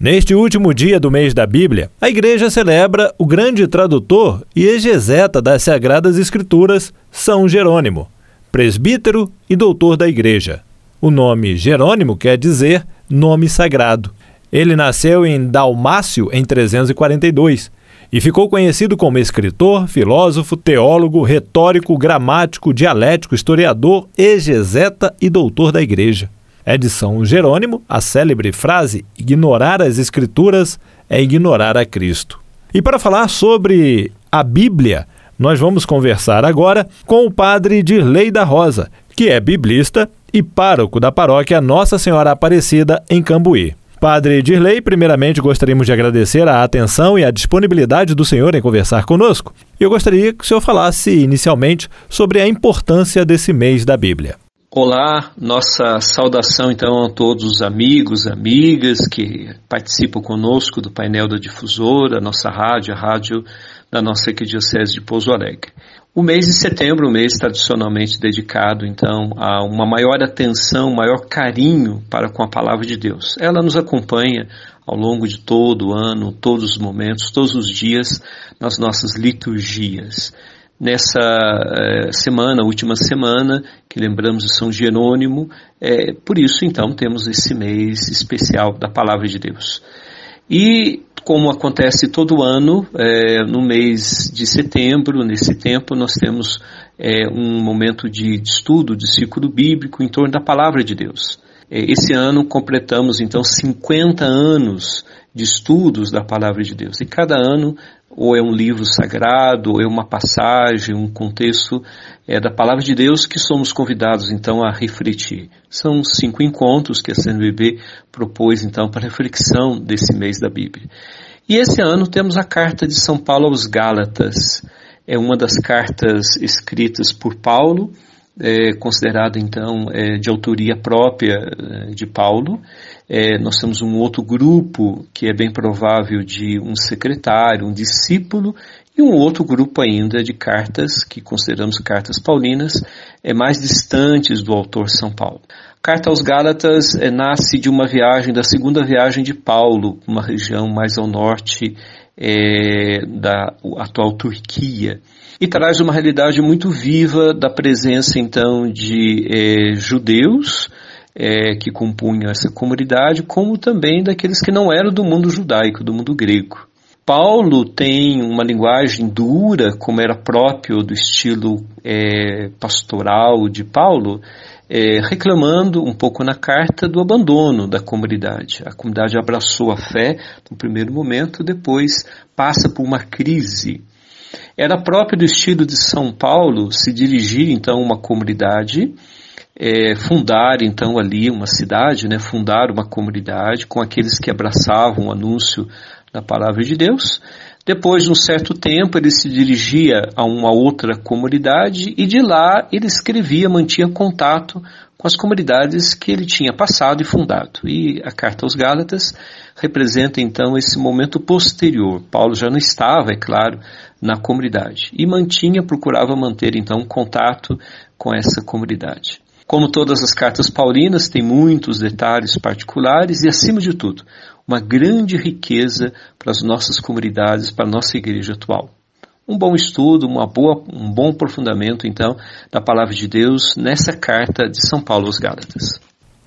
Neste último dia do mês da Bíblia, a Igreja celebra o grande tradutor e exegeta das Sagradas Escrituras, São Jerônimo, presbítero e doutor da Igreja. O nome Jerônimo quer dizer nome sagrado. Ele nasceu em Dalmácio em 342 e ficou conhecido como escritor, filósofo, teólogo, retórico, gramático, dialético, historiador, exegeta e doutor da Igreja. É de São Jerônimo a célebre frase: ignorar as Escrituras é ignorar a Cristo. E para falar sobre a Bíblia, nós vamos conversar agora com o padre Dirley da Rosa, que é biblista e pároco da paróquia Nossa Senhora Aparecida, em Cambuí. Padre Dirley, primeiramente gostaríamos de agradecer a atenção e a disponibilidade do senhor em conversar conosco. Eu gostaria que o senhor falasse inicialmente sobre a importância desse mês da Bíblia. Olá, nossa saudação então a todos os amigos, amigas que participam conosco do painel da difusora, nossa rádio, a rádio da nossa Arquidiocese de Pouso Alegre. O mês de setembro, o mês tradicionalmente dedicado então a uma maior atenção, maior carinho para com a palavra de Deus. Ela nos acompanha ao longo de todo o ano, todos os momentos, todos os dias nas nossas liturgias nessa eh, semana, última semana, que lembramos de São Jerônimo, é, por isso então temos esse mês especial da Palavra de Deus. E como acontece todo ano, é, no mês de setembro, nesse tempo, nós temos é, um momento de, de estudo, de ciclo bíblico em torno da Palavra de Deus. Esse ano completamos então 50 anos de estudos da Palavra de Deus. E cada ano ou é um livro sagrado, ou é uma passagem, um contexto é, da palavra de Deus que somos convidados então a refletir. São cinco encontros que a CNBB propôs então para reflexão desse mês da Bíblia. E esse ano temos a carta de São Paulo aos Gálatas. É uma das cartas escritas por Paulo, é, considerada então é, de autoria própria é, de Paulo. É, nós temos um outro grupo que é bem provável de um secretário, um discípulo, e um outro grupo ainda de cartas que consideramos cartas paulinas, é mais distantes do autor São Paulo. A carta aos Gálatas é, nasce de uma viagem, da segunda viagem de Paulo, uma região mais ao norte é, da atual Turquia e traz uma realidade muito viva da presença então de é, judeus é, que compunham essa comunidade, como também daqueles que não eram do mundo judaico, do mundo grego. Paulo tem uma linguagem dura, como era próprio do estilo é, pastoral de Paulo, é, reclamando um pouco na carta do abandono da comunidade. A comunidade abraçou a fé no primeiro momento, depois passa por uma crise era próprio do estilo de São Paulo se dirigir então a uma comunidade, é, fundar então ali uma cidade, né, fundar uma comunidade com aqueles que abraçavam o anúncio da palavra de Deus. Depois de um certo tempo, ele se dirigia a uma outra comunidade e de lá ele escrevia, mantinha contato com as comunidades que ele tinha passado e fundado. E a carta aos Gálatas representa então esse momento posterior. Paulo já não estava, é claro, na comunidade e mantinha, procurava manter então contato com essa comunidade. Como todas as cartas paulinas, tem muitos detalhes particulares e, acima de tudo, uma grande riqueza para as nossas comunidades, para a nossa igreja atual um bom estudo, uma boa, um bom aprofundamento, então, da palavra de Deus nessa carta de São Paulo aos Gálatas.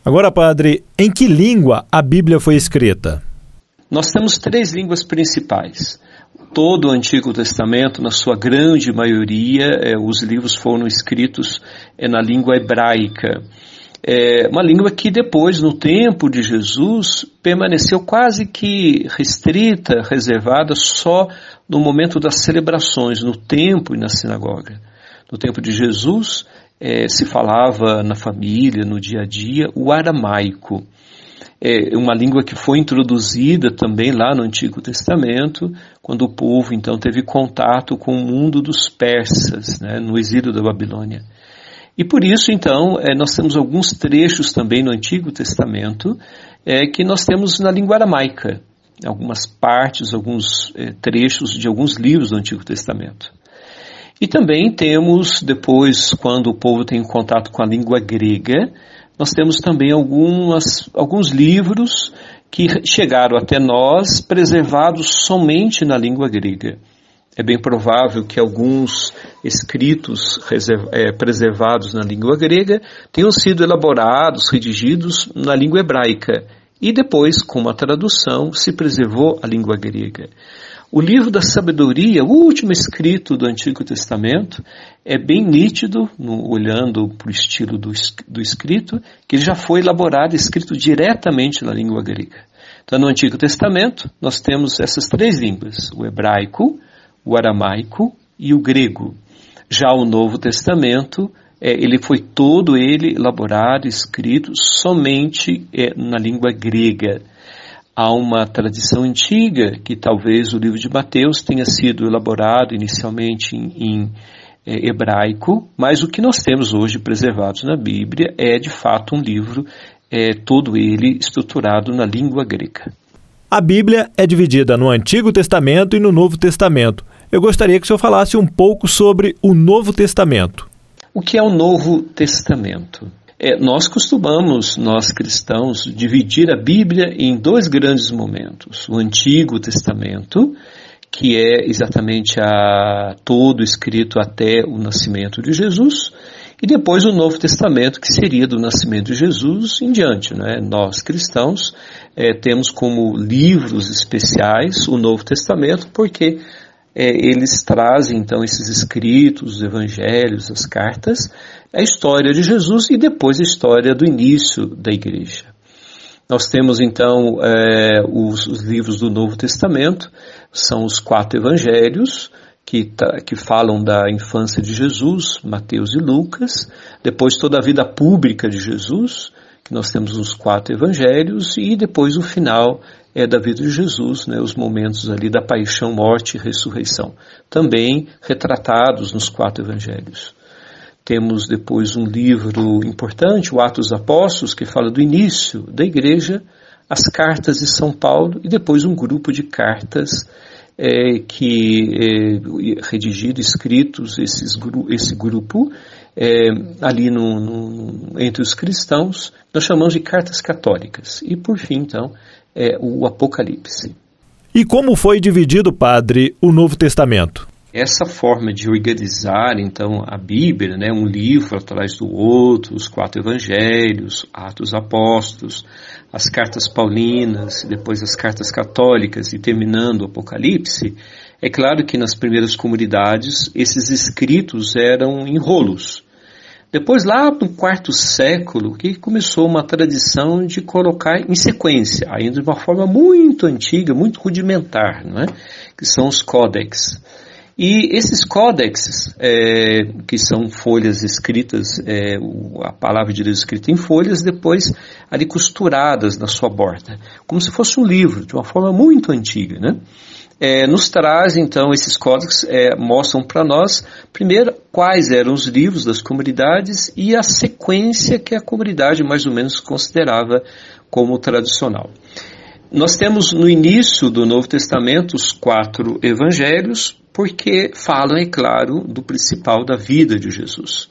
Agora, padre, em que língua a Bíblia foi escrita? Nós temos três línguas principais. Todo o Antigo Testamento, na sua grande maioria, é, os livros foram escritos é, na língua hebraica. É uma língua que depois, no tempo de Jesus, permaneceu quase que restrita, reservada só no momento das celebrações, no templo e na sinagoga. No tempo de Jesus, é, se falava na família, no dia a dia, o aramaico. É uma língua que foi introduzida também lá no Antigo Testamento, quando o povo então teve contato com o mundo dos persas, né, no exílio da Babilônia. E por isso, então, é, nós temos alguns trechos também no Antigo Testamento é, que nós temos na língua aramaica algumas partes, alguns eh, trechos de alguns livros do Antigo Testamento. E também temos, depois, quando o povo tem contato com a língua grega, nós temos também algumas, alguns livros que chegaram até nós preservados somente na língua grega. É bem provável que alguns escritos é, preservados na língua grega tenham sido elaborados, redigidos na língua hebraica, e depois, com uma tradução, se preservou a língua grega. O livro da sabedoria, o último escrito do Antigo Testamento, é bem nítido, no, olhando para o estilo do, do escrito, que ele já foi elaborado, escrito diretamente na língua grega. Então, no Antigo Testamento, nós temos essas três línguas: o hebraico, o aramaico e o grego. Já o Novo Testamento, é, ele foi todo ele elaborado, escrito somente é, na língua grega. Há uma tradição antiga que talvez o livro de Mateus tenha sido elaborado inicialmente em, em é, hebraico, mas o que nós temos hoje preservados na Bíblia é de fato um livro é, todo ele estruturado na língua grega. A Bíblia é dividida no Antigo Testamento e no Novo Testamento. Eu gostaria que o senhor falasse um pouco sobre o Novo Testamento. O que é o Novo Testamento? É, nós costumamos, nós cristãos, dividir a Bíblia em dois grandes momentos. O Antigo Testamento, que é exatamente a, todo escrito até o nascimento de Jesus, e depois o Novo Testamento, que seria do nascimento de Jesus em diante. Né? Nós cristãos é, temos como livros especiais o Novo Testamento, porque é, eles trazem então esses escritos, os evangelhos, as cartas, a história de Jesus e depois a história do início da igreja. Nós temos então é, os, os, livros do Novo Testamento, são os quatro evangelhos, que, tá, que falam da infância de Jesus, Mateus e Lucas, depois toda a vida pública de Jesus, nós temos os quatro evangelhos, e depois o final é da vida de Jesus, né, os momentos ali da paixão, morte e ressurreição, também retratados nos quatro evangelhos. Temos depois um livro importante, o Atos dos Apóstolos, que fala do início da igreja, as cartas de São Paulo e depois um grupo de cartas é, que é, redigido, escritos, esses, esse grupo é, ali no, no, entre os cristãos, nós chamamos de cartas católicas. E por fim, então, é o Apocalipse. E como foi dividido, padre, o Novo Testamento? Essa forma de organizar, então, a Bíblia, né, um livro atrás do outro, os quatro evangelhos, Atos Apóstolos, as cartas paulinas, depois as cartas católicas e terminando o Apocalipse, é claro que nas primeiras comunidades esses escritos eram em rolos. Depois, lá no quarto século, que começou uma tradição de colocar em sequência, ainda de uma forma muito antiga, muito rudimentar, não é? que são os códex. E esses códex, é, que são folhas escritas, é, a palavra de Deus escrita em folhas, depois ali costuradas na sua borda, como se fosse um livro, de uma forma muito antiga, né? É, nos traz então esses códex é, mostram para nós primeiro quais eram os livros das comunidades e a sequência que a comunidade mais ou menos considerava como tradicional. Nós temos no início do Novo Testamento os quatro evangelhos, porque falam, é claro, do principal da vida de Jesus.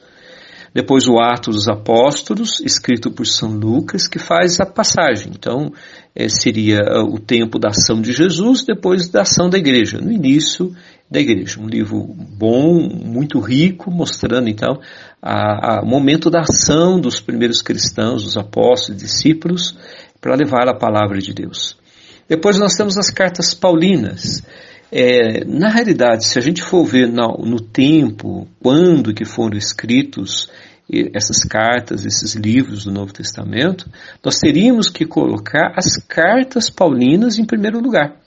Depois o Atos dos Apóstolos, escrito por São Lucas, que faz a passagem. Então, é, seria ah, o tempo da ação de Jesus, depois da ação da igreja, no início da igreja. Um livro bom, muito rico, mostrando então o momento da ação dos primeiros cristãos, dos apóstolos, discípulos, para levar a palavra de Deus. Depois nós temos as cartas paulinas, é, na realidade, se a gente for ver no, no tempo, quando que foram escritos essas cartas, esses livros do Novo Testamento, nós teríamos que colocar as cartas paulinas em primeiro lugar.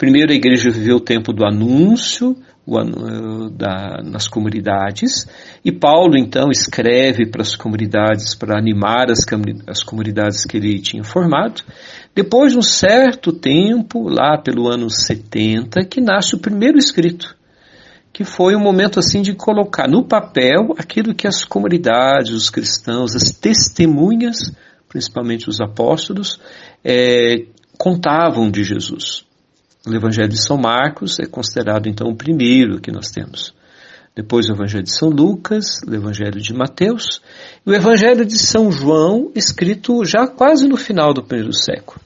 Primeiro, a igreja viveu o tempo do anúncio o, da, nas comunidades, e Paulo então escreve para as comunidades para animar as, as comunidades que ele tinha formado. Depois de um certo tempo, lá pelo ano 70, que nasce o primeiro escrito, que foi um momento assim de colocar no papel aquilo que as comunidades, os cristãos, as testemunhas, principalmente os apóstolos, é, contavam de Jesus. O Evangelho de São Marcos é considerado então o primeiro que nós temos. Depois o Evangelho de São Lucas, o Evangelho de Mateus e o Evangelho de São João, escrito já quase no final do primeiro século.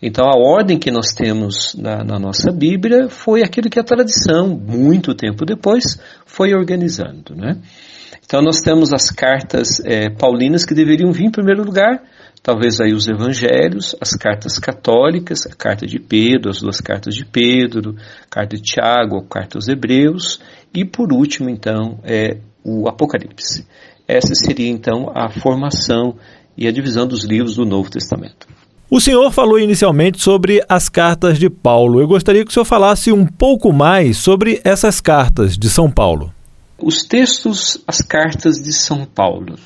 Então a ordem que nós temos na, na, nossa Bíblia foi aquilo que a tradição, muito tempo depois, foi organizando. Né? Então nós temos as cartas é, paulinas que deveriam vir em primeiro lugar, talvez aí os evangelhos, as cartas católicas, a carta de Pedro, as duas cartas de Pedro, a carta de Tiago, a carta aos Hebreus, e por último então é o Apocalipse. Essa seria então a formação e a divisão dos livros do Novo Testamento. O senhor falou inicialmente sobre as cartas de Paulo. Eu gostaria que o senhor falasse um pouco mais sobre essas cartas de São Paulo. Os textos, as cartas de São Paulo.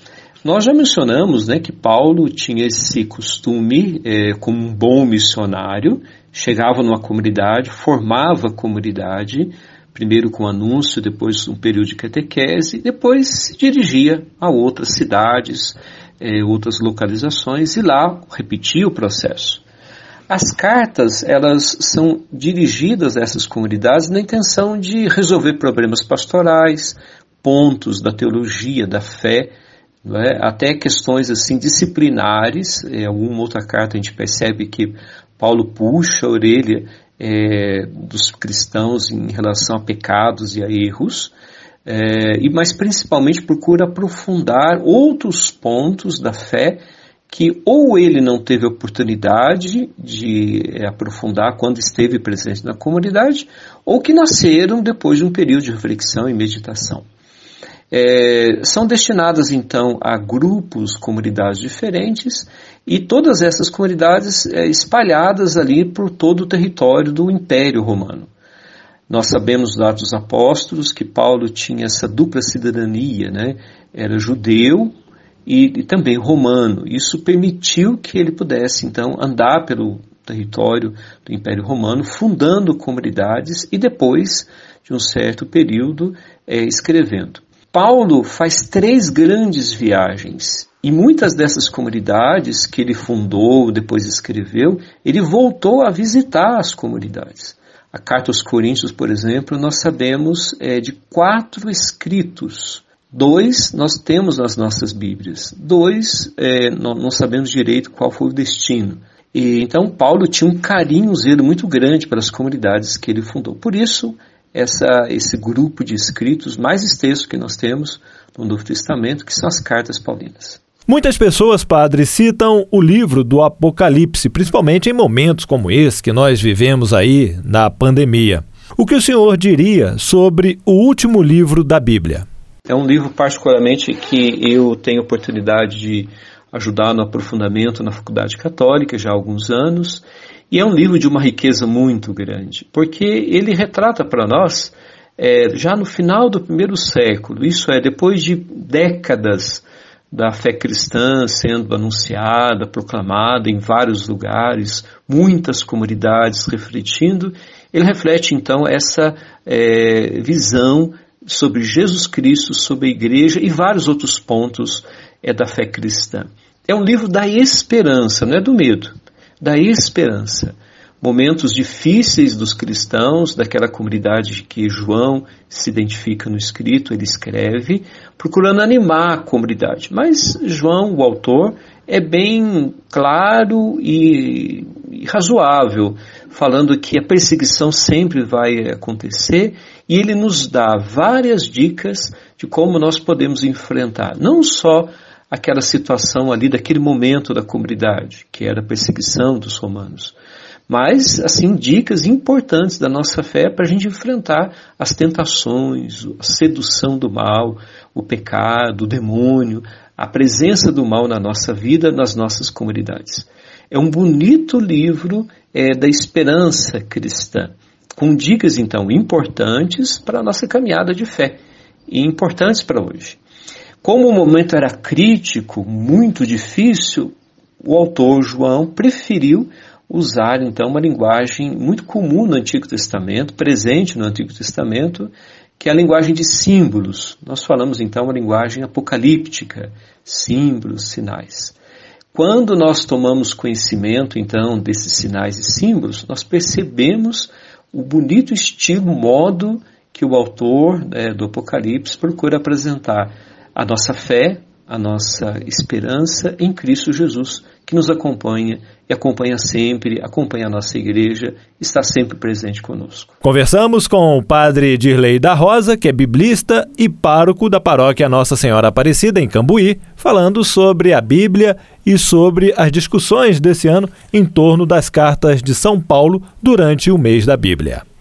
Nós já mencionamos né, que Paulo tinha esse costume, é, como um bom missionário, chegava numa comunidade, formava a comunidade, primeiro com anúncio, depois um período de catequese, depois se dirigia a outras cidades, é, outras localizações e lá repetia o processo. As cartas elas são dirigidas a essas comunidades na intenção de resolver problemas pastorais, pontos da teologia, da fé, é? até questões assim disciplinares. Em alguma outra carta a gente percebe que Paulo puxa a orelha é, dos cristãos em relação a pecados e a erros é, e mas principalmente procura aprofundar outros pontos da fé que ou ele não teve oportunidade de é, aprofundar quando esteve presente na comunidade, ou que nasceram depois de um período de reflexão e meditação. É, são destinadas então a grupos, comunidades diferentes, e todas essas comunidades é, espalhadas ali por todo o território do Império Romano. Nós sabemos Atos dos Apóstolos que Paulo tinha essa dupla cidadania, né? Era judeu e, e também romano. Isso permitiu que ele pudesse, então, andar pelo território do Império Romano, fundando comunidades e depois, de um certo período, é, escrevendo. Paulo faz três grandes viagens e muitas dessas comunidades que ele fundou, depois escreveu, ele voltou a visitar as comunidades. A carta aos Coríntios, por exemplo, nós sabemos é, de quatro escritos. Dois nós temos nas nossas Bíblias, dois é, não, sabemos direito qual foi o destino. E, então Paulo tinha um carinho, um zelo muito grande pelas comunidades que ele fundou. Por isso, essa, esse grupo de escritos mais extenso que nós temos no Novo Testamento, que são as cartas paulinas. Muitas pessoas, padre, citam o livro do Apocalipse, principalmente em momentos como esse que nós vivemos aí na pandemia. O que o senhor diria sobre o último livro da Bíblia? É um livro particularmente que eu tenho oportunidade de ajudar no aprofundamento na Faculdade Católica já há alguns anos, e é um livro de uma riqueza muito grande, porque ele retrata para nós, é, já no final do primeiro século, isso é, depois de décadas da fé cristã sendo anunciada, proclamada em vários lugares, muitas comunidades refletindo, ele reflete então essa é, visão sobre Jesus Cristo, sobre a igreja e vários outros pontos é, da fé cristã. É um livro da esperança, não é do medo, da esperança momentos difíceis dos cristãos, daquela comunidade que João se identifica no escrito, ele escreve, procurando animar a comunidade. Mas João, o autor, é bem claro e, razoável, falando que a perseguição sempre vai acontecer e ele nos dá várias dicas de como nós podemos enfrentar, não só aquela situação ali daquele momento da comunidade, que era a perseguição dos romanos, mas assim dicas importantes da nossa fé para a gente enfrentar as tentações, a sedução do mal, o pecado, o demônio, a presença do mal na nossa vida, nas nossas comunidades. É um bonito livro é, da esperança cristã, com dicas então importantes para a nossa caminhada de fé e importantes para hoje. Como o momento era crítico, muito difícil, o autor João preferiu usar então uma linguagem muito comum no Antigo Testamento, presente no Antigo Testamento, que é a linguagem de símbolos. Nós falamos então uma linguagem apocalíptica, símbolos, sinais. Quando nós tomamos conhecimento então desses sinais e símbolos, nós percebemos o bonito estilo, modo que o autor né, do Apocalipse procura apresentar a nossa fé, a nossa esperança em Cristo Jesus, que nos acompanha e acompanha sempre, acompanha a nossa igreja, está sempre presente conosco. Conversamos com o padre Dirley da Rosa, que é biblista e pároco da paróquia Nossa Senhora Aparecida, em Cambuí, falando sobre a Bíblia e sobre as discussões desse ano em torno das cartas de São Paulo durante o mês da Bíblia.